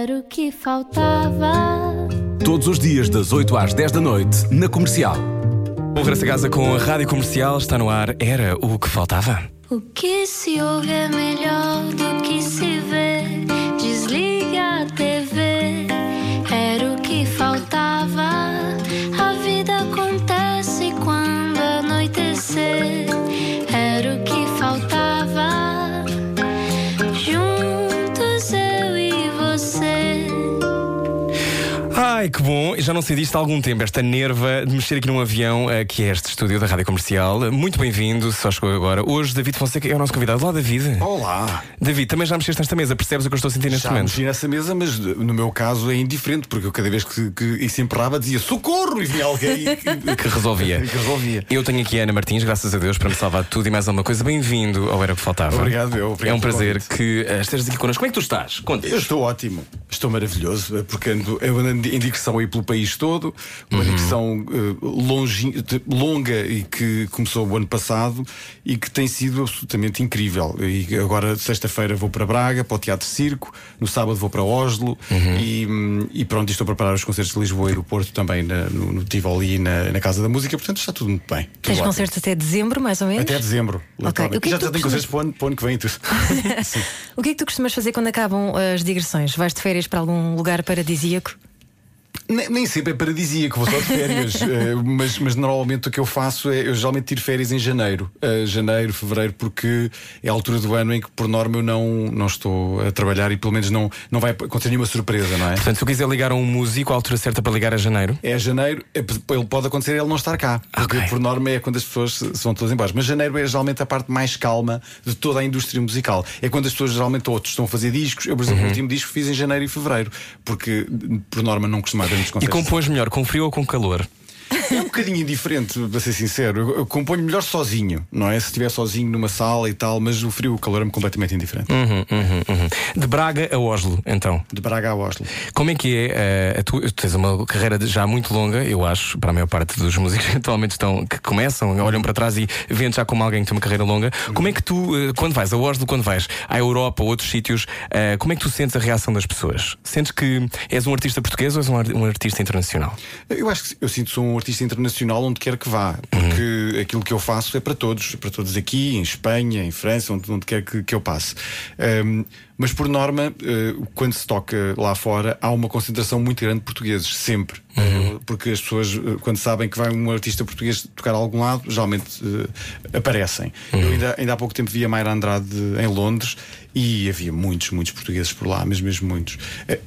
Era o que faltava. Todos os dias, das 8 às 10 da noite, na comercial. O Regresso a Casa com a Rádio Comercial está no ar. Era o que faltava. O que se ouve é melhor do que se vê. like bom. Já não sei disto há algum tempo. Esta nerva de mexer aqui num avião, eh, que é este estúdio da Rádio Comercial. Muito bem-vindo, só chegou agora. Hoje, David Fonseca é o nosso convidado. Olá, David. Olá! David, também já mexeste nesta mesa. Percebes o que eu estou a sentir neste Já momento? mexi nessa mesa, mas no meu caso é indiferente, porque eu cada vez que, que isso emperrava dizia socorro e vinha alguém que, Que resolvia. que resolvia. Eu tenho aqui a Ana Martins, graças a Deus, para me salvar de tudo e mais alguma coisa. Bem-vindo ao Era o que Faltava. Obrigado, eu. Obrigado é um prazer convite. que eh, estejas aqui connosco. Como é que tu estás? Conta. Eu estou ótimo, estou maravilhoso, porque ando, eu ando em digressão aí pelo país todo, uma digressão eh, longi- de- longa e que começou o ano passado e que tem sido absolutamente incrível. E agora, sexta-feira, vou para Braga, para o Teatro Circo, no sábado vou para Oslo e, hum, e pronto, e estou a preparar os concertos de Lisboa e do Porto também na- no, no Tivoli e na, na Casa da Música, portanto está tudo muito bem. Tudo Tens ótimo. concertos até dezembro, mais ou menos? Até dezembro. literalmente. O que é já que já tu tenho costumas- concertos para o ano, para o ano que vem e. Sim. O que é que tu costumas fazer quando acabam as digressões? Vais de férias para algum lugar paradisíaco? Nem, nem sempre é paradisíaco, vou só de férias, eh, mas, mas normalmente o que eu faço é eu geralmente tiro férias em janeiro, eh, janeiro, fevereiro, porque é a altura do ano em que por norma eu não, não estou a trabalhar e pelo menos não, não vai acontecer nenhuma surpresa, não é? Portanto, se eu quiser ligar a um músico, a altura certa para ligar é janeiro. É janeiro, é, ele pode acontecer ele não estar cá, porque Ok. por norma é quando as pessoas vão todas embora. Mas janeiro é geralmente a parte mais calma de toda a indústria musical. É quando as pessoas geralmente outros estão a fazer discos. Eu, por exemplo, o último disco fiz em janeiro e fevereiro, porque por norma não costuma E compões melhor com frio ou com calor? É um bocadinho indiferente, para ser sincero. Eu, eu componho melhor sozinho, não é? Se estiver sozinho numa sala e tal, mas o frio e o calor é-me completamente indiferente. Uhum, uhum, uhum. De Braga a Oslo, então. De Braga a Oslo. Como é que é eh, a tua, tu tens uma carreira já muito longa, eu acho, para a maior parte dos músicos que atualmente estão, que começam, olham para trás e veem já como alguém que tem uma carreira longa. Como é que tu, eh, quando vais a Oslo, quando vais à Europa ou outros sítios, eh, como é que tu sentes a reação das pessoas? Sentes que és um artista português ou és um, um artista internacional? Eu acho que eu sinto que sou um artista internacional onde quer que vá, porque aquilo que eu faço é para todos, para todos aqui, em Espanha, em França, onde, onde quer que, que eu passe. Ahm, mas por norma, eh, quando se toca lá fora, há uma concentração muito grande de portugueses, sempre. Eh, porque as pessoas, eh, quando sabem que vai um artista português tocar a algum lado, geralmente aparecem. Eu ainda, ainda há pouco tempo vi a Mayra Andrade em Londres e havia muitos, muitos portugueses por lá, mas mesmo muitos.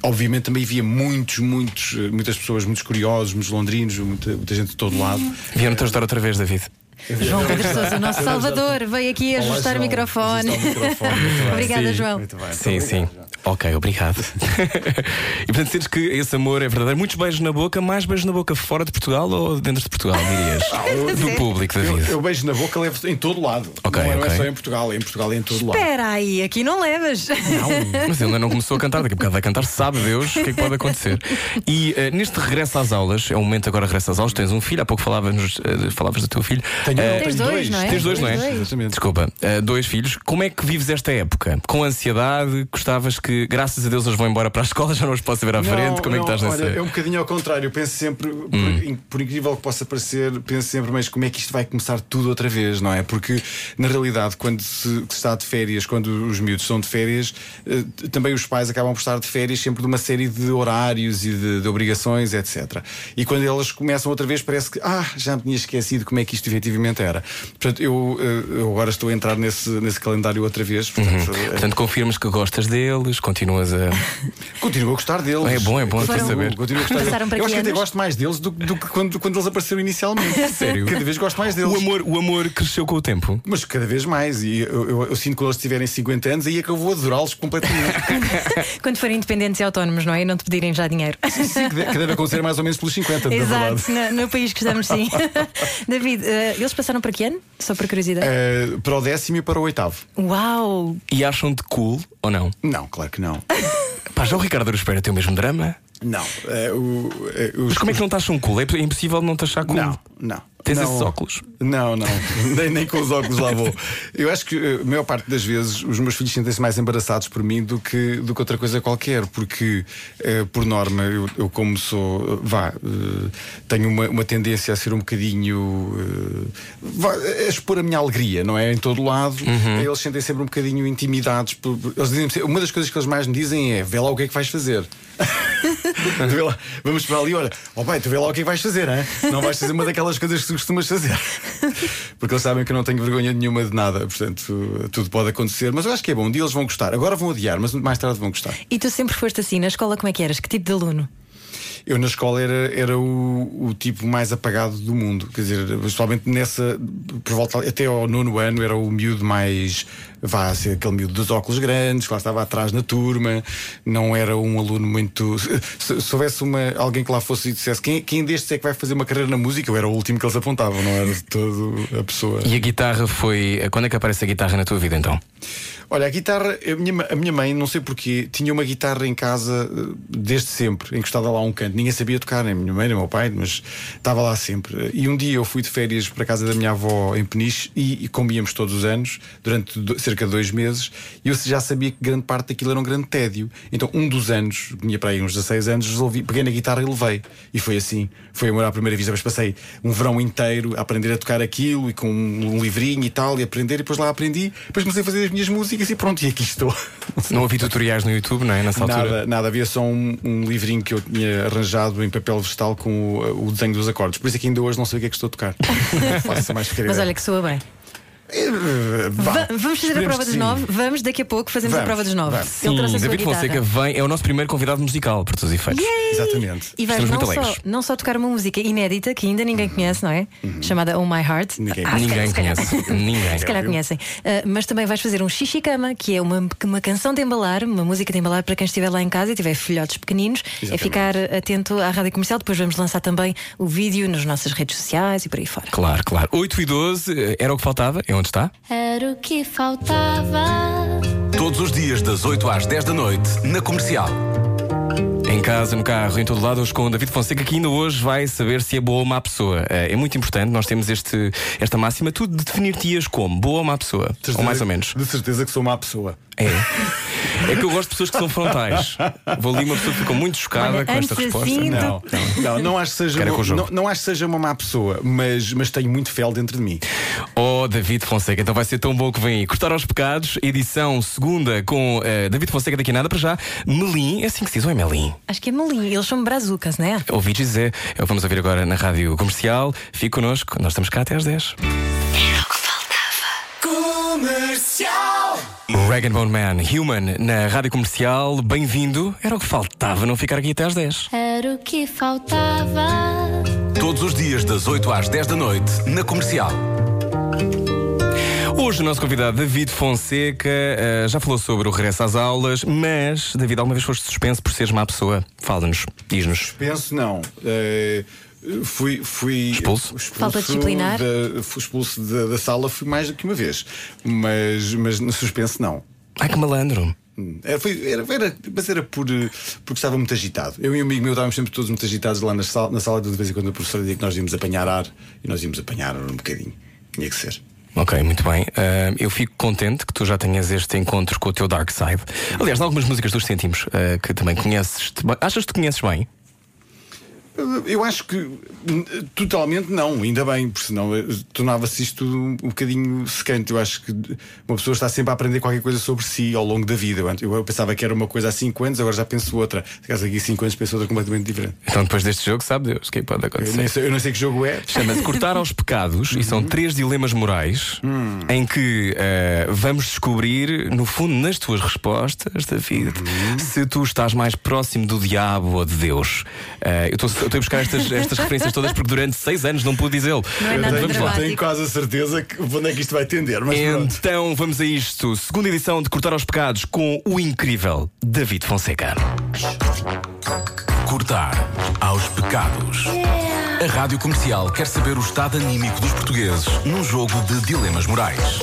Obviamente também havia muitos, muitos, muitas pessoas, muitos curiosos, muitos londrinos, muita, muita gente de todo lado. Vieram-te ajudar outra vez, David. João Pedro Sousa, o nosso Salvador, veio aqui Olá, ajustar o João. microfone. Ajustar o microfone. Obrigada, Sim. João. Muito bem. Sim, Muito sim. obrigado, João. Ok, obrigado. e portanto, sentes que esse amor é verdadeiro. Muitos beijos na boca, mais beijos na boca fora de Portugal ou dentro de Portugal, dirias? Do público, Eu, David. eu beijo na boca, levo em todo lado. Ok, não, é- não ok. é só em Portugal, é em Portugal é em todo lado. Espera aí, aqui não levas. Mas ele ainda não começou a cantar, daqui a bocado vai cantar, sabe Deus o que é que pode acontecer. E eh, neste regresso às aulas, é o momento agora regresso às aulas, tens um filho, há pouco falavas, eh, falavas do teu filho. Tenho, tenho Tens dois, não é? Tens dois, não é? Dois. Exatamente. Desculpa, dois filhos. Como é que vives esta época? Com ansiedade? Gostavas que, graças a Deus, eles vão embora para a escola, já não os posso ver à frente? Como é que não, estás nessa? olha, é um bocadinho ao contrário. Eu penso sempre, por, Hum. por incrível que possa parecer, penso sempre, mas como é que isto vai começar tudo outra vez, não é? Porque, na realidade, quando se, se está de férias, quando os miúdos estão de férias, eh, também os pais acabam por estar de férias sempre de uma série de horários e de, de obrigações, etc. E quando eles começam outra vez, parece que, ah, já me tinha esquecido como é que isto efetivamente era. Portanto, eu, eh, eu agora estou a entrar nesse, nesse calendário outra vez. Portanto, eh, Portanto, confirmas que gostas deles, continuas a. Continuo a gostar deles. É bom, é bom para saber. continuo a gostar deles. Passaram para Eu que acho que até anos? gosto mais deles do, do que quando, quando eles apareceram inicialmente. Sério? Cada vez gosto mais deles. O amor, o amor cresceu com o tempo. Mas cada vez mais. E eu, eu- eu sinto que quando eles tiverem 50 anos, aí é que eu vou adorá-los completamente. Quando forem independentes e autónomos, não é? E não te pedirem já dinheiro. Sim, que, de- que deve acontecer mais ou menos pelos 50, na verdade. Exato, no, no país que estamos, sim. David, eh, eles passaram para que ano? Só por curiosidade. Eh, para o décimo e para o oitavo. Uau! E acham-te cool ou não? Não, claro que não. Pá, já o Ricardo Espera tem o mesmo drama? Não. é, o, é, os- Mas como é que não te acham cool? É impossível não te achar cool. Não, não. Tens Não. esses óculos? Não, não. nem, nem com os óculos lá vou. Eu acho que eh, a maior parte das vezes os meus filhos sentem-se mais embaraçados por mim do que, do que outra coisa qualquer, porque, eh, por norma, eu, eu como sou, vá, eh, tenho uma, uma tendência a ser um bocadinho. eh, vá, a expor a minha alegria, não é? Em todo lado. Eles sentem sempre um bocadinho intimidados. por- eles dizem uma das coisas que eles mais me dizem é: vê lá o que é que vais fazer. Lá, vamos para ali, olha, ó pai, tu vê lá o que é que vais fazer, hein? não vais fazer uma daquelas coisas que tu costumas fazer. Porque eles sabem que eu não tenho vergonha nenhuma de nada, portanto, tudo pode acontecer. Mas eu acho que é bom, um dia eles vão gostar. Agora vão odiar, mas mais tarde vão gostar. E tu sempre foste assim, na escola como é que eras? Que tipo de aluno? Eu na escola era, era o, o tipo mais apagado do mundo. Quer dizer, principalmente nessa, por volta até ao nono ano, era o miúdo mais. Vá ser aquele miúdo dos óculos grandes, que lá estava atrás na turma, não era um aluno muito. Se, se houvesse uma, alguém que lá fosse e dissesse quem, quem destes é que vai fazer uma carreira na música, eu era o último que eles apontavam, não era de todo a pessoa. E a guitarra foi. Quando é que aparece a guitarra na tua vida então? Olha, a guitarra, a minha, a minha mãe, não sei porquê, tinha uma guitarra em casa eh, desde sempre, encostada lá a um canto. Ninguém sabia tocar, nem a minha mãe, nem o meu pai, mas estava lá sempre. E um dia eu fui de férias para a casa da minha avó em Peniche e, e comíamos todos os anos, durante do- cerca de dois meses, e eu já sabia que grande parte daquilo era um grande tédio. Então, um dos anos, tinha para aí uns 16 anos, resolvi, peguei na guitarra e levei. E foi assim. Foi amor à primeira vista, mas passei um verão inteiro a aprender a tocar aquilo e com um, um livrinho e tal, e aprender, e depois lá aprendi. Depois comecei a fazer as minhas músicas e pronto, e aqui estou. Não havia tutoriais no YouTube, não é? Nessa altura. Nada, nada, havia só um, um livrinho que eu tinha arranjado em papel vegetal com o, o desenho dos acordes. Por isso é que ainda hoje não sei o que é que estou a tocar. Faço mais Mas olha que soa bem. Va- vamos fazer a prova dos nove? Vamos, daqui a pouco fazemos a Vamos, prova dos nove. vamos. Sim, a David. Fonseca vem, é o nosso primeiro convidado musical, por todos os efeitos. Exatamente. E vais não só, não só tocar uma música inédita que ainda ninguém conhece, não é? Chamada Oh My Heart. Ninguém Ah, Ninguém se calhar- conhece. Ninguém. Se calhar conhecem. Ah, mas também vais fazer um xixi-cama, que é uma, uma canção de embalar, uma música de embalar para quem estiver lá em casa e tiver filhotes pequeninos. É Exatamente. ficar atento à rádio comercial. Depois vamos lançar também o vídeo nas nossas redes sociais e por aí fora. Claro, claro. 8 e 12 eh, era o que faltava. É onde está? Era o que faltava. Todos os dias das 8 às 10 da noite na comercial. Em casa, no carro, em todo lado, hoje com o David Fonseca, que ainda hoje vai saber se é boa ou má pessoa. Eh, É muito importante, nós temos este, esta máxima, tu de definir-te-as como boa ou má pessoa. De Ou mais ou menos. De certeza que sou má pessoa. É. É que eu gosto de pessoas que são frontais. Vou ali uma pessoa que ficou muito chocada Olha, com esta resposta. assim- Não, não, não, não acho que seja, Quero uma, com o jogo. não, não acho que seja uma má pessoa, mas, mas tenho muito fel dentro de mim. Oh, David Fonseca, então vai ser tão bom que vem aí. Cortar aos Pecados, edição segunda com eh, David Fonseca daqui a nada para já. Melim, é assim que se diz, ou é Melim? Acho que é Melim. Eles são brazucas, não é? Ouvi dizer, o que vamos ouvir agora na rádio comercial. Fique connosco, nós estamos cá até às 10. Rag Bone Man, Human, na rádio comercial. Bem-vindo. Era o que faltava não ficar aqui até às 10. Era o que faltava. Todos os dias das 8 às 10 da noite na comercial. Hoje o nosso convidado David Fonseca eh, já falou sobre o regresso às aulas, mas, David, alguma vez foste suspenso por seres má pessoa? Fala-nos, diz-nos. Penso não. Eh, fui, fui Expulso? Falta disciplinar? da- fui expulso da, da sala fui mais do que uma vez. Mas, mas no suspenso não. Ai que malandro. Era, foi- era- era- mas era por, porque estava muito agitado. Eu e um amigo meu estávamos sempre todos muito agitados lá na sala, na sala de vez em quando a professora dizia que nós íamos apanhar ar e nós íamos apanhar ar um bocadinho. Tinha que ser. Ok, muito bem. Ah, eu fico contente que tu já tenhas este encontro com o teu Dark Side. Aliás, em algumas músicas dos sentimos ah, que também conheces. Achas que te conheces bem? Eu acho que hum, totalmente não, ainda bem, porque senão eh, tornava-se isto um, bocadinho secante. Eu acho que uma pessoa está sempre a aprender qualquer coisa sobre si ao longo da vida. Eu, eu pensava que era uma coisa há 5 anos, agora já penso outra. Se caso aqui 5 anos penso outra completamente diferente. Então, depois deste jogo, sabe Deus o que é pode Eu, acontecer? nem sei, eu não sei que jogo é. Chama-se Cortar aos Pecados e são três dilemas morais em que eh, vamos descobrir, no fundo, nas tuas respostas, David, se tu estás mais próximo do diabo ou de Deus. Eh, eu estou eu estou a buscar estas, estas referências todas porque durante seis anos não pude dizê-lo. Não é Eu Vamos lá. tenho quase a certeza que onde é que isto vai tender, mas pronto. Então vamos a isto. Segunda edição de Cortar aos Pecados com o incrível David Fonseca. Cortar aos pecados. A rádio comercial quer saber o estado anímico dos portugueses num jogo de dilemas morais.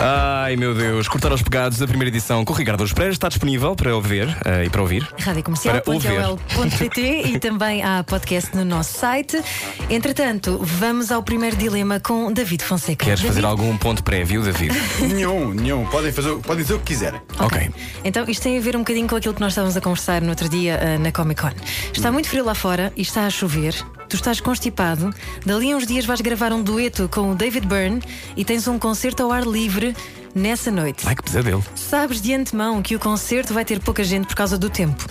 Ai meu Deus, cortar os pegados da primeira edição com o Ricardo dos Pereira está disponível para ouvir eh, e para ouvir. Rádio Para Comercial.ol.pt e também há podcast no nosso site. Entretanto, vamos ao primeiro dilema com David Fonseca. Queres fazer David? algum ponto prévio, David? Nenhum, nenhum. Podem, fazer, podem dizer o que quiserem. ok. Então, isto tem a ver um bocadinho com aquilo que nós estávamos a conversar no outro dia ah, na Comic Con. Está muito frio lá fora e está a chover. Tu estás constipado. Dali a uns dias vais gravar um dueto com o David Byrne e tens um concerto ao ar livre nessa noite. Ai que pesadelo. Sabes de antemão que o concerto vai ter pouca gente por causa do tempo.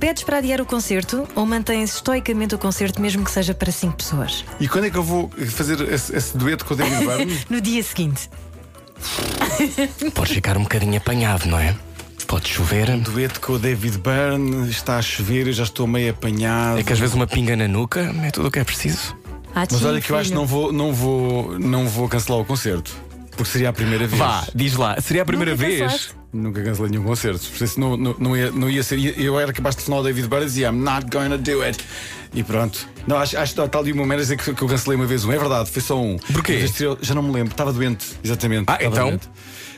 Pedes para adiar o concerto ou mantens estoicamente o concerto, mesmo que seja para cinco pessoas? E quando é que eu vou fazer esse, esse dueto com o David Byrne? No dia seguinte. Podes ficar um bocadinho apanhado, não é? Pode chover. dueto com o David Byrne, está a chover, eu já estou meio apanhado. É que às vezes uma pinga na nuca é tudo o que é preciso. Ah, Mas olha que eu acho que não vou, não vou, não vou cancelar o concerto. Porque seria a primeira vez. Vá, diz lá, seria a primeira Nunca vez? cancelaste? Nunca cancelei nenhum concerto. Por isso não, não, não, ia, não ia ser. Eu era capaz de telefonar o David Byrne e dizia I'm not going to do it. E pronto. Não, acho, acho que está ali uma maneira dizer que, que eu cancelei uma vez um. É verdade, foi só um. Porquê? Mas Já não me lembro, estava doente, exatamente. Ah, estava então, doente.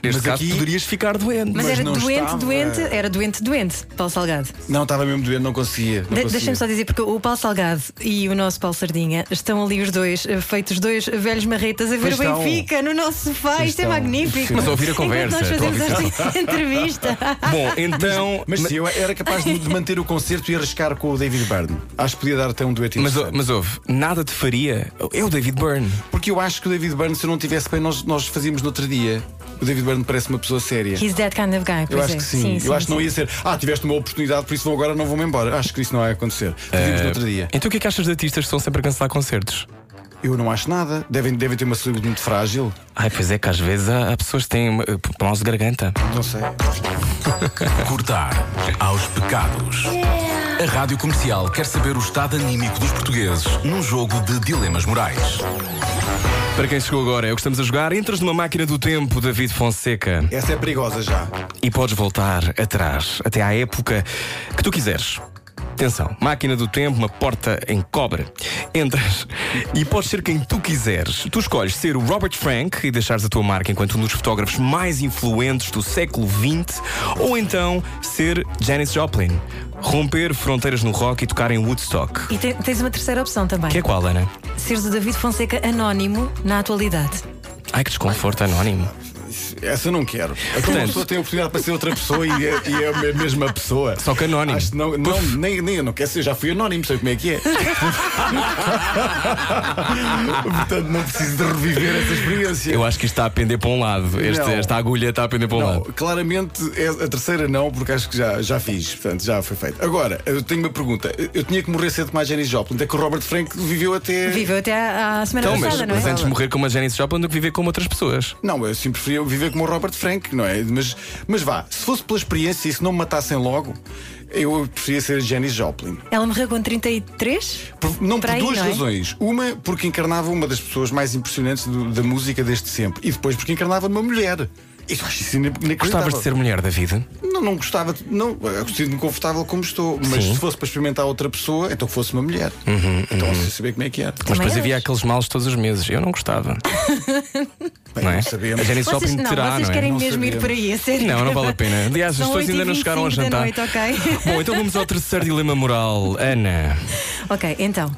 neste Mas caso aqui- poderias ficar doente. Mas, Mas era não doente, estava. doente, era doente, doente, Paulo Salgado. Não, estava mesmo doente, não conseguia. Não De- conseguia. Deixa-me só dizer, porque o Paulo Salgado e o nosso Paulo Sardinha estão ali os dois, eh, feitos dois velhos marretas, a ver Pois o estão. Benfica no nosso sofá. Pois Isto é magnífico. Mas a ouvir a Enquanto conversa, Nós estou a fazemos esta entrevista. Bom, então. Mas sim, eu era capaz de manter o concerto e arriscar com o David Byrne. Acho que podia dar até um dueto Mas, interessante. mas houve, nada te faria. É o David Byrne. Porque eu acho que o David Byrne, se eu não tivesse bem, nós, nós fazíamos no outro dia. O David Byrne parece uma pessoa séria. He's that kind of guy. Eu acho é. que sim. eu acho que não sim. ia ser. Ah, tiveste uma oportunidade, por isso vou agora, não vou-me embora. Acho que isso não vai acontecer. Fazíamos no outro dia. Então o que é que achas de artistas que estão sempre a cancelar concertos? Eu não acho nada. Devem, devem ter uma saúde muito frágil. Ai, pois é que às vezes há, há pessoas que têm uma- eh, maus de garganta. Não sei. Cortar aos pecados. A Rádio Comercial quer saber o estado anímico dos portugueses num jogo de dilemas morais. Para quem chegou agora, é o que estamos a jogar. Entras numa máquina do tempo, David Fonseca, Essa é perigosa já. e podes voltar atrás, até à época que tu quiseres. Atenção, máquina do tempo, uma porta em cobre. Entras e podes ser quem tu quiseres. Tu escolhes ser o Robert Frank e deixares a tua marca enquanto um dos fotógrafos mais influentes do século XX, ou então ser Janis Joplin, romper fronteiras no rock e tocar em Woodstock. E te- tens uma terceira opção também. Que é qual, Ana? Seres o David Fonseca anónimo na atualidade. Ai, que desconforto anónimo. Essa eu não quero. Portanto- uma pessoa tem a oportunidade para ser outra pessoa e é, e é a mesma pessoa. Só que anónimo. Acho que não, não, nem, nem eu não quero ser, já fui anónimo, sei como é que é. Portanto, não preciso de reviver essa experiência. Eu acho que isto está a pender para um lado. Este- esta agulha está a pender para um Não, lado. claramente é a terceira não, porque acho que já, já fiz, portanto já foi feito. Agora, eu tenho uma pergunta. Eu tinha que morrer cedo como a Janis Joplin, até que o Robert Frank viveu até. Viveu até à, à semana Então, mas, passada, não é? mas antes de morrer como a Janis Joplin do que viver como outras pessoas. Não, eu sim preferia viver como o Robert Frank, não é? Mas, mas vá, se fosse pela experiência e se não me matassem logo, eu preferia ser Janis Joplin. Ela morreu com 33? Por- não por aí, duas não é? razões. Uma, porque encarnava uma das pessoas mais impressionantes do- da música desde sempre. E depois, porque encarnava uma mulher. Eu acho isso inacreditável. Gostavas de ser mulher, David? Não, não gostava. de- Não, eu sinto-me confortável como estou. Mas Sim. Uhum, se fosse para experimentar outra pessoa, então que fosse uma mulher. então não sei saber como é que era. Mas depois havia aqueles males todos os meses. Eu não gostava. Bem, não é? não sabemos. A Janis Vocês, Joplin não, terá, vocês não é? querem Não mesmo ir por aí, a sério. Não, não vale a pena. Aliás, as pessoas ainda não 8h25 chegaram da jantar. noite, ok? Bom, então vamos ao terceiro dilema moral. Ana, Ok, então.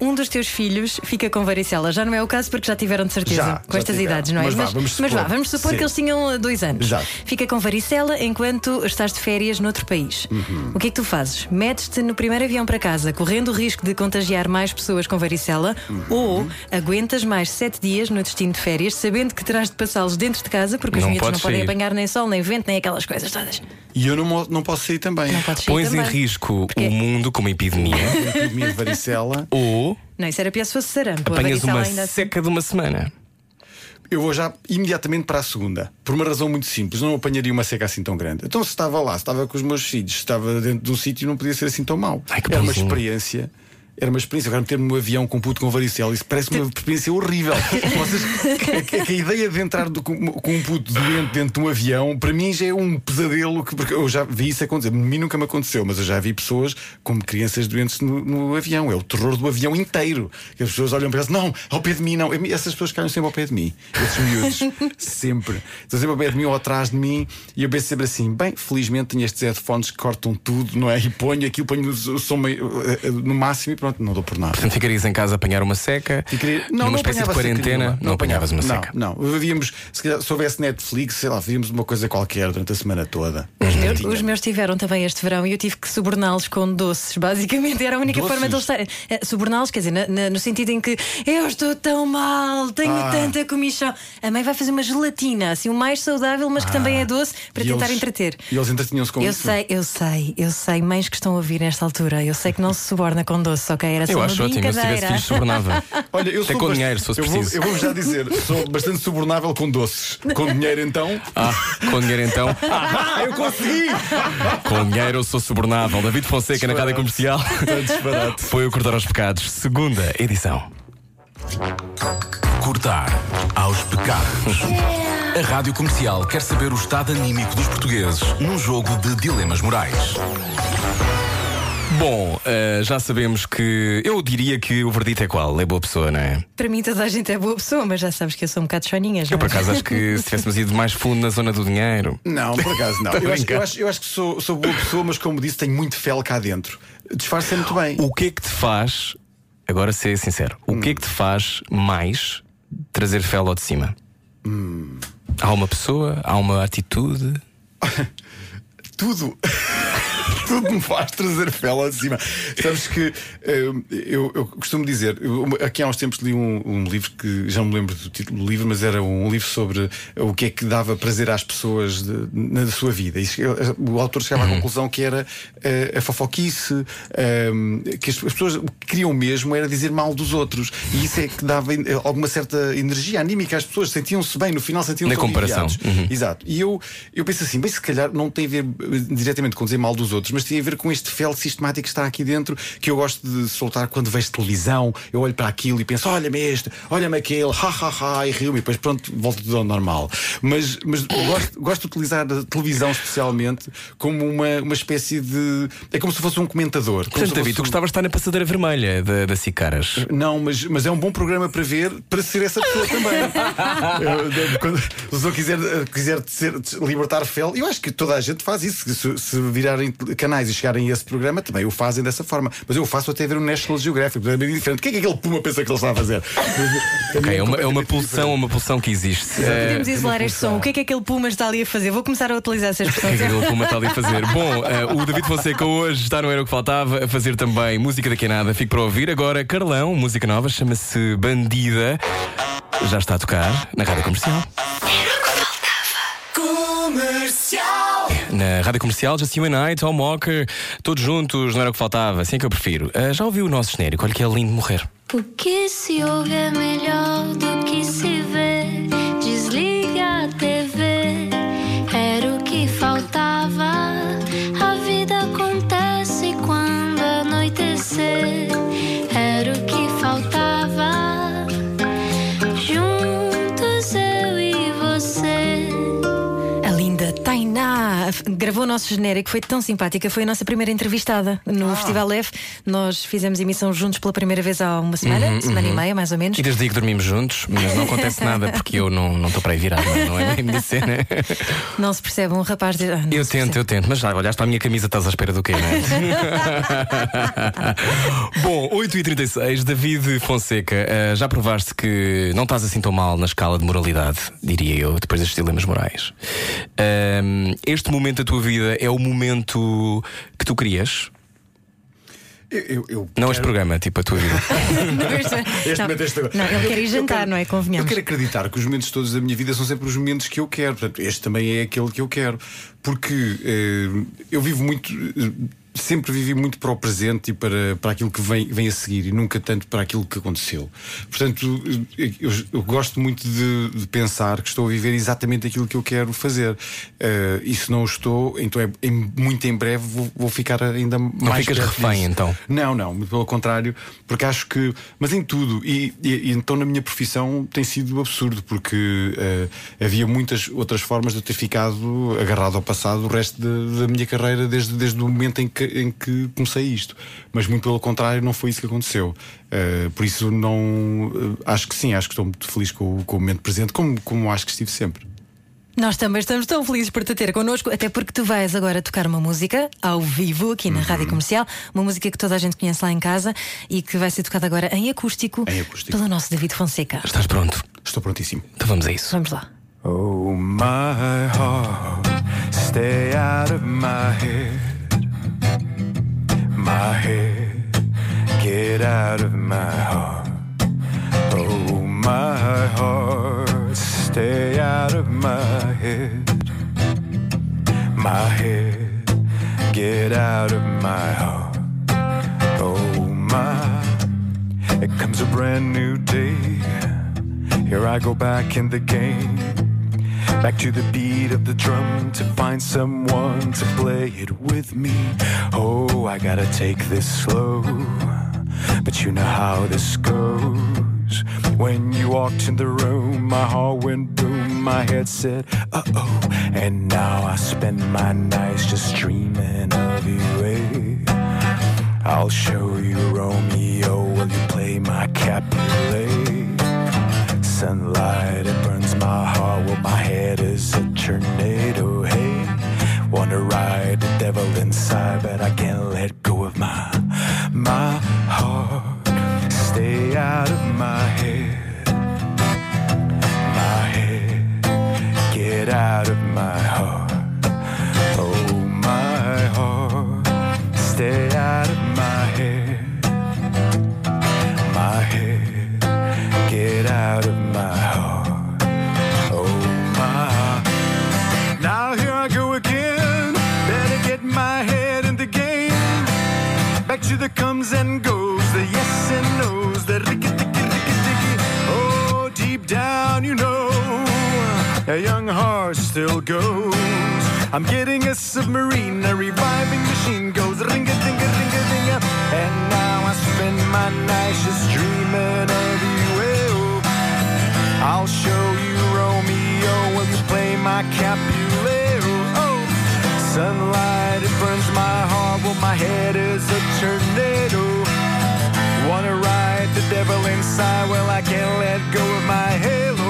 Um dos teus filhos fica com varicela. Já não é o caso porque já tiveram de certeza Já, com já estas tiveram. idades, não é? Mas vá, vamos mas supor. vá, vamos supor Sim. que eles tinham dois anos. Exato. Fica com varicela enquanto estás de férias noutro país. Uhum. O que é que tu fazes? Metes-te no primeiro avião para casa, correndo o risco de contagiar mais pessoas com varicela, Uhum. ou aguentas mais sete dias no destino de férias, sabendo que terás de passá-los dentro de casa, porque os Não miúdos não podem sair. apanhar nem sol, nem vento, nem aquelas coisas todas. E eu não, não posso sair também. Não podes sair pões em também. risco Porque- o mundo com uma epidemia Epidemia de varicela. ou Não, isso era pior se fosse sarampo. a apanhas uma ainda assim. seca de uma semana. Eu vou já imediatamente para a segunda. Por uma razão muito simples. Não apanharia uma seca assim tão grande. Então, se estava lá, se estava com os meus filhos, se estava dentro de um sítio, não podia ser assim tão mau. Ai, que Era uma bonzinho. experiência. Era uma experiência, agora meter-me no avião com um puto com varicela, isso parece uma experiência horrível. Vocês, que, que a ideia de entrar do- com, com um puto doente dentro de um avião, para mim já é um pesadelo, que, porque eu já vi isso acontecer. A mim nunca me aconteceu, mas eu já vi pessoas como crianças doentes no, no avião. É o terror do avião inteiro. Que as pessoas olham para elas, não, ao pé de mim, não. Essas pessoas caem sempre ao pé de mim. Esses miúdos, sempre. Estão sempre ao pé de mim ou atrás de mim, e eu penso sempre assim: bem, felizmente tenho estes headphones que cortam tudo, não é? E ponho aquilo, ponho o som meio- eh, no máximo e pronto, não dou por nada. Portanto, ficarias em casa a apanhar uma seca, Ficaria- numa espécie de quarentena, nenhuma. não, apanhavas uma não, seca. Não, Víamos, se, calhar, se houvesse Netflix, sei lá, víamos uma coisa qualquer durante a semana toda. Os meus, Tinha. os meus tiveram também este verão e eu tive que suborná-los com doces. Basicamente, era a única Doces? forma de eles estarem. Eh, Suborná-los, quer dizer, na- na- no sentido em que eu estou tão mal, tenho Ah. tanta comichão. A mãe vai fazer uma gelatina, assim, o mais saudável, mas que também é doce, para Ah. E tentar eles- entreter. E eles entretinham-se com Eu isso. sei, eu sei, eu sei, mães que estão a ouvir nesta altura, eu sei que não se suborna com doce, ok? Era só Eu uma acho ótimo, eu se tivesse filhos, subornava. Olha, eu Até sou com bast- dinheiro, se fosse eu vou, preciso. eu vou já dizer, sou bastante subornável com doces. Com dinheiro, então. Ah, com dinheiro então. Ah, eu consegui! Com dinheiro eu sou subornável. David Fonseca na Rádio Comercial. Foi o Cortar aos Pecados, segunda edição. Cortar aos pecados. A Rádio Comercial quer saber o estado anímico dos portugueses num jogo de dilemas morais. Bom, eh, já sabemos que. Eu diria que o verdito é qual? É boa pessoa, não é? Para mim, toda a gente é boa pessoa, mas já sabes que eu sou um bocado choninhas. Eu não é? por acaso acho que se tivéssemos ido mais fundo na zona do dinheiro. Não, por acaso não. Eu acho, eu acho- eu acho que sou, sou boa pessoa, mas como disse, tenho muito fel cá dentro. Disfarça muito bem. O que é que te faz, agora ser sincero, o que é que te faz mais trazer fé lá de cima? Há uma pessoa, há uma atitude. tudo. Tudo me faz trazer fé lá de cima. Sabes que eh, eu, eu costumo dizer, eu, aqui há uns tempos li um, um livro que já me lembro do título do livro, mas era um livro sobre o que é que dava prazer às pessoas de- na sua vida. E o autor chegava à conclusão que era eh, a fofoquice, eh, que as, as pessoas queriam mesmo era dizer mal dos outros. E isso é que dava eh, alguma certa energia anímica às pessoas, sentiam-se bem, no final sentiam-se Na comparação. Uhum. Exato. E eu, eu penso assim, bem, se calhar não tem a ver eh, diretamente com dizer mal dos outros, mas tem a ver com este fel sistemático que está aqui dentro que eu gosto de soltar quando vejo televisão. Eu olho para aquilo e penso, olha-me este, olha-me aquele, ha ha ha, e rio-me, e depois pronto, volto tudo ao normal. Mas, mas gosto, gosto de utilizar a televisão especialmente como uma, uma espécie de. É como se fosse um comentador. Portanto, David, fosse tu um- gostavas de estar na passadeira vermelha da, da Cicaras. Não, mas, mas é um bom programa para ver para ser essa pessoa também. Quando pessoa quiser, quiser ser- libertar fel, eu acho que toda a gente faz isso. Se, se virarem canais e chegarem a esse programa, também o fazem dessa forma. Mas eu faço até ver o National Geographic, é bem diferente. O que é que aquele puma pensa que ele está a fazer? Ok, é uma, é uma pulsão, uma pulsão que existe. Eh, Podemos isolar este som. O que é que aquele Puma está ali a fazer? Vou começar a utilizar essa O que é que aquele Puma está ali a fazer? Bom, eh, o David Fonseca hoje está no Era o que Faltava a fazer também música daqui a nada. Fico para ouvir. Agora, Carlão, música nova, chama-se Bandida. Já está a tocar na rádio comercial. Na rádio comercial, Just You and I, Tom Walker, todos juntos, não era o que faltava, assim é que eu prefiro. Ah, já ouviu o nosso genérico? Olha que é lindo morrer. O que se ouve é melhor o nosso genérico, foi tão simpática. Foi a nossa primeira entrevistada no Ah. Festival F. Nós fizemos emissão juntos pela primeira vez há uma semana, semana e meia, mais ou menos. Uhum, E desde que dormimos juntos, mas não acontece nada porque eu não não estou para aí virar, não é? não é bem a minha cena. Não se percebe um rapaz de. Ah, Eu tento, percebe. eu tento, mas já olhaste para a minha camisa, estás à espera do quê, não é? Bom, 8h36, David Fonseca, eh, já provaste que não estás assim tão mal na escala de moralidade, diria eu, depois destes dilemas morais. Ahm, este momento da tua vida é o momento que tu querias? Eu, eu, eu Não este quero- programa, tipo a tua vida. Não, este- Este não, momento, este agora. não, ele Eu- quer ir jantar, quero- não é? Convenhamos. Eu quero acreditar que os momentos todos da minha vida são sempre os momentos que eu quero. Portanto, este também é aquele que eu quero. Porque eh, eu vivo muito. eh, sempre vivi muito para o presente e para, para aquilo que vem, vem a seguir e nunca tanto para aquilo que aconteceu. Portanto, eu, eu gosto muito de, de, pensar que estou a viver exatamente aquilo que eu quero fazer. Uh, e se não estou, então é, é muito em breve vou, vou ficar ainda não mais. Não ficas refém, disso. então? Não, não, pelo contrário, porque acho que. Mas em tudo, e, e, e então na minha profissão tem sido absurdo, porque uh, havia muitas outras formas de eu ter ficado agarrado ao passado o resto de, da minha carreira desde, desde o momento em que, em que comecei isto. Mas muito pelo contrário, não foi isso que aconteceu. Uh, por isso não uh, acho que sim, acho que estou muito feliz com, com o momento presente, como, como acho que estive sempre. Nós também estamos tão felizes por te ter connosco, até porque tu vais agora tocar uma música ao vivo aqui na uhum. Rádio Comercial, uma música que toda a gente conhece lá em casa e que vai ser tocada agora em acústico, em acústico. pelo nosso David Fonseca. Estás pronto? Estou prontíssimo. Então vamos a isso. Vamos lá. Oh, my heart, stay out of my head. My head, get out of my heart. Oh, my heart, stay out of my head. My head, get out of my heart. Oh, my, it comes a brand new day. Here I go back in the game. Back to the beat of the drum to find someone to play it with me. Oh, I gotta take this slow. But you know how this goes. When you walked in the room, my heart went boom, my head said, uh oh. And now I spend my nights just dreaming of you. Eh? I'll show you Romeo. Will you play my Capulet? Sunlight, it burns my heart. Well, my head is a tornado. Hey, wanna ride the devil inside, but I can't let go of my my heart. Stay out of my head, my head. Get out of Back comes and goes, the yes and no's, the ricky ticky ricky ticky. Oh, deep down, you know, a young heart still goes. I'm getting a submarine, a reviving machine goes ring a ding a ring a ding a. And now I spend my nights just dreaming of you. I'll show you Romeo when you play my Capulet. Sunlight, it burns my heart. Well, my head is a tornado. Wanna ride the devil inside? Well, I can't let go of my halo.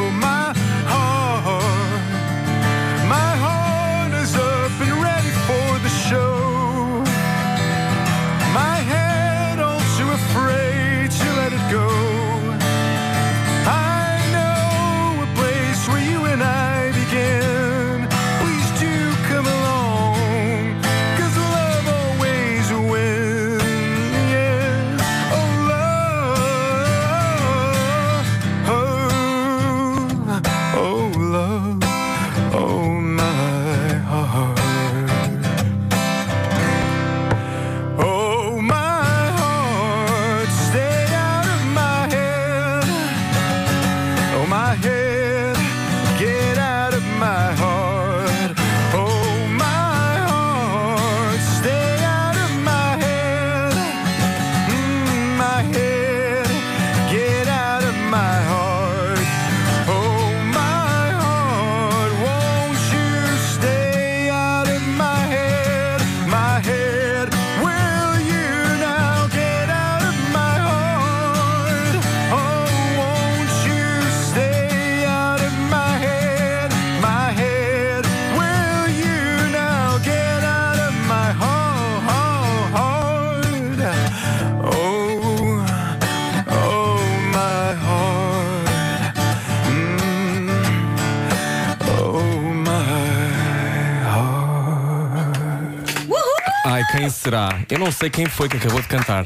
Quem será. Eu não sei quem foi que acabou de cantar.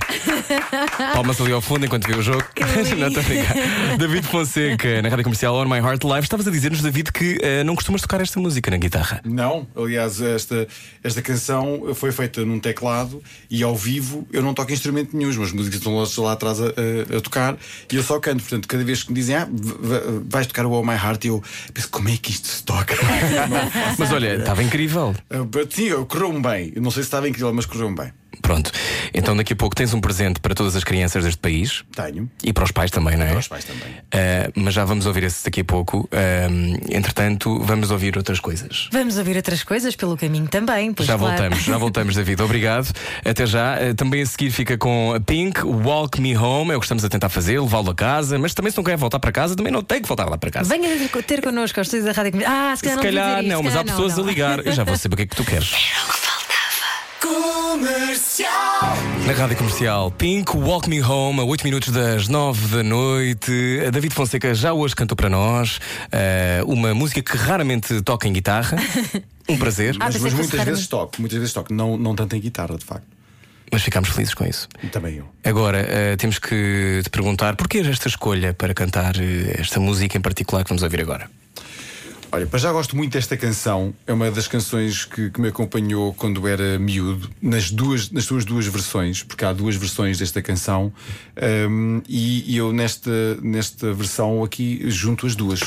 Palmas ali ao fundo enquanto vê o jogo. não estou a brincar. David Fonseca, na rádio comercial On My Heart Live. Estavas a dizer-nos, David, que eh, não costumas tocar esta música na guitarra. Não, aliás, esta, esta canção foi feita num teclado e ao vivo eu não toco instrumento nenhum. As minhas músicas estão lá, atrás a, a- a tocar e eu só canto. Portanto, cada vez que me dizem, ah, vais tocar o All My Heart, eu penso, como é que isto se toca? Mas olha, estava incrível. Uh, Sim, correu-me bem. Eu não sei se estava incrível, mas bem. Pronto. Então daqui a pouco tens um presente para todas as crianças deste país. Tenho. E para os pais também, não é? Para os pais também. Ah, mas já vamos ouvir esse daqui a pouco. Ah, entretanto, vamos ouvir outras coisas. Vamos ouvir outras coisas pelo caminho também. Pois já claro. voltamos, já voltamos, David. Obrigado. Até já. Ah, também a seguir fica com a Pink, Walk Me Home. É o que estamos a tentar fazer, levá-lo a casa. Mas também se não quer voltar para casa, também não tem que voltar lá para casa. Venha ter- connosco aos estúdios da rádio. Ah, se Se calhar não, calhar não, isto, mas se há pessoas não, a não. ligar. Eu já vou saber o que é que tu queres. Na rádio comercial, Pink, Walk Me Home, a 8 minutos das 9 da noite. A David Fonseca já hoje cantou para nós eh, uma música que raramente toca em guitarra. Um prazer, Ah, Mas, mas fosse muitas vezes toco, muitas vezes toco. Não, não tanto em guitarra, de facto. mas ficámos felizes com isso. Também eu. Agora, eh, temos que te perguntar porquê esta escolha para cantar eh, esta música em particular que vamos ouvir agora? Olha, para já gosto muito desta canção. É uma das canções que, que me acompanhou quando era miúdo, nas, duas, nas suas duas versões, porque há duas versões desta canção. Hum, e, e eu, nesta, nesta versão aqui, junto as duas.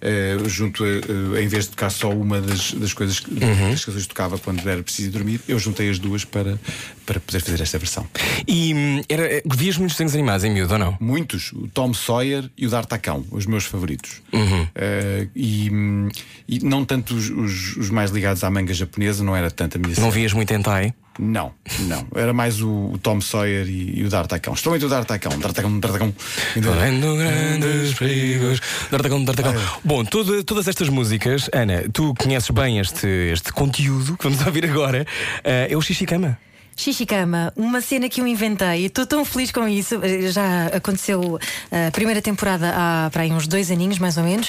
Eh, junto, a, eh, em vez de tocar só uma das, das coisas que das canções que tocava quando era preciso ir dormir, eu juntei as duas para, para poder fazer esta versão. E hum, era, eh, vias muitos desenhos animados em miúdo ou não? Muitos, o Tom Sawyer e o D'Artacão, os meus favoritos. Uhum. Eh, e, hum, e não tanto os, os- os mais ligados à manga japonesa, não era tanto a minha Não vias muito hentai? Não, não. Era mais o, o Tom Sawyer e, e o D'Artacão. Estou muito o D'Artacão, D'Artacão, D'Artacão. Vendo grandes perigos. D'Artagão, D'Artagão. Bom, toda- todas estas músicas, Ana, tu conheces bem este, este conteúdo que vamos ouvir agora. eh, é o Xixicama. Xixicama, uma cena que eu inventei e estou tão feliz com isso. Já aconteceu a primeira temporada há para aí uns dois aninhos, mais ou menos.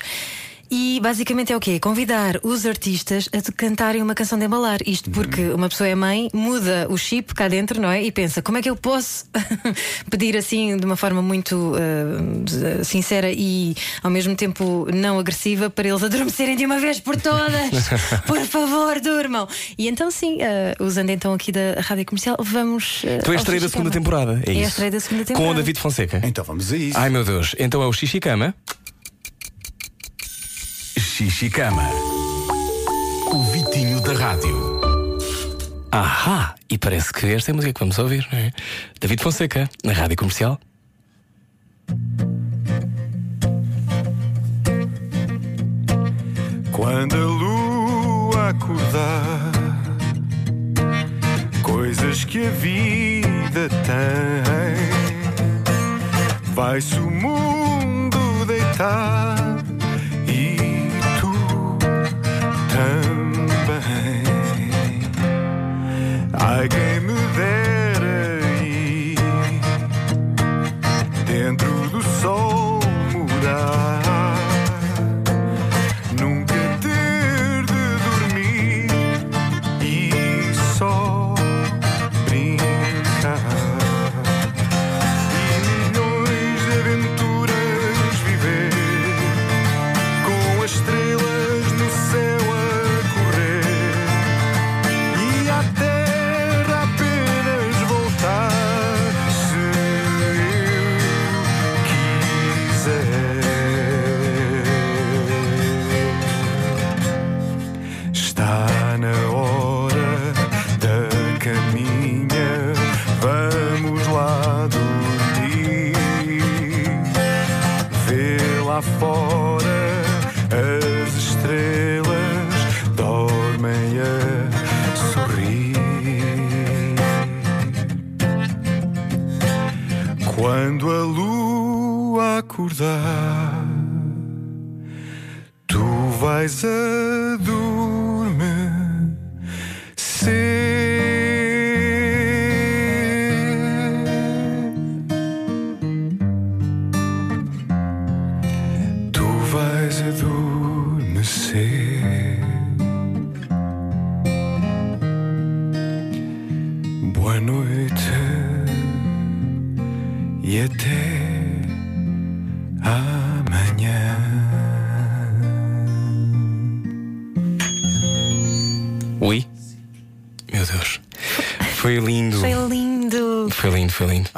E basicamente é o quê? Convidar os artistas a cantarem uma canção de embalar. Isto porque uma pessoa é mãe, muda o chip cá dentro, não é? E pensa, como é que eu posso pedir assim de uma forma muito ah, sincera e ao mesmo tempo não agressiva para eles adormecerem de uma vez por todas? por favor, durmam! E então, sim, ah, usando então aqui da rádio comercial, vamos. ah, Tu és estreia da segunda temporada. É, É a isso? estreia da segunda Com temporada. o David Fonseca. Então vamos a isso. Ai meu Deus, então é o Xixicama. Xixicama. O Vitinho da Rádio. Ahá! E parece que esta é a música que vamos ouvir, não é? David Fonseca, na rádio comercial. Quando a lua acordar, coisas que a vida tem, vai-se o mundo deitar Ai, quem me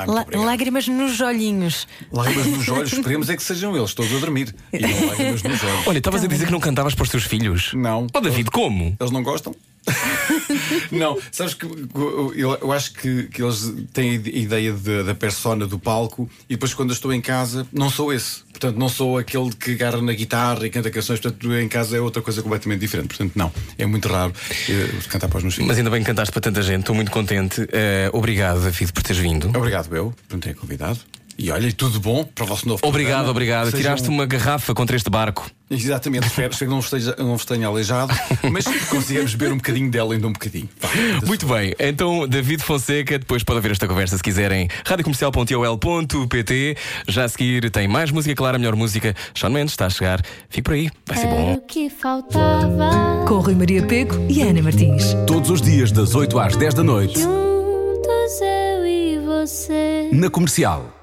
foi lágrimas nos olhinhos. Lágrimas nos olhos, esperemos é que sejam eles todos a dormir. E não lágrimas nos olhos. Olha, estavas a dizer que não cantavas para os teus filhos? Não. Oh, David, como? Eles não gostam? não, sabes que eu, eu acho que, que eles têm a ideia de- da persona do palco e depois quando eu estou em casa não sou esse. Portanto, não sou aquele que agarra na guitarra e canta canções, portanto, em casa é outra coisa completamente diferente. Portanto, não, é muito raro eh, cantar para os meus filhos. Mas ainda bem que cantaste para tanta gente, estou muito contente. Eh, obrigado, David, por teres vindo. Obrigado, eu, por me terem convidado. E olha, e tudo bom para o vosso novo Obrigado, programa. obrigado. Sejam- Tiraste uma garrafa contra este barco. Exatamente, espero, espero que não vos, esteja, não vos tenha aleijado, mas que consigamos beber um bocadinho dela ainda um bocadinho. Muito bem, então David Fonseca, depois pode ouvir esta conversa se quiserem. radiocomercial.ol.pt. Já a seguir tem mais música, claro, a melhor música. Shawn Mendes está a chegar. Fique por aí, vai ser Era bom. o que faltava. Com Rui Maria Pego e Ana Martins. Todos os dias, das 8 às 10 da noite, você. na comercial.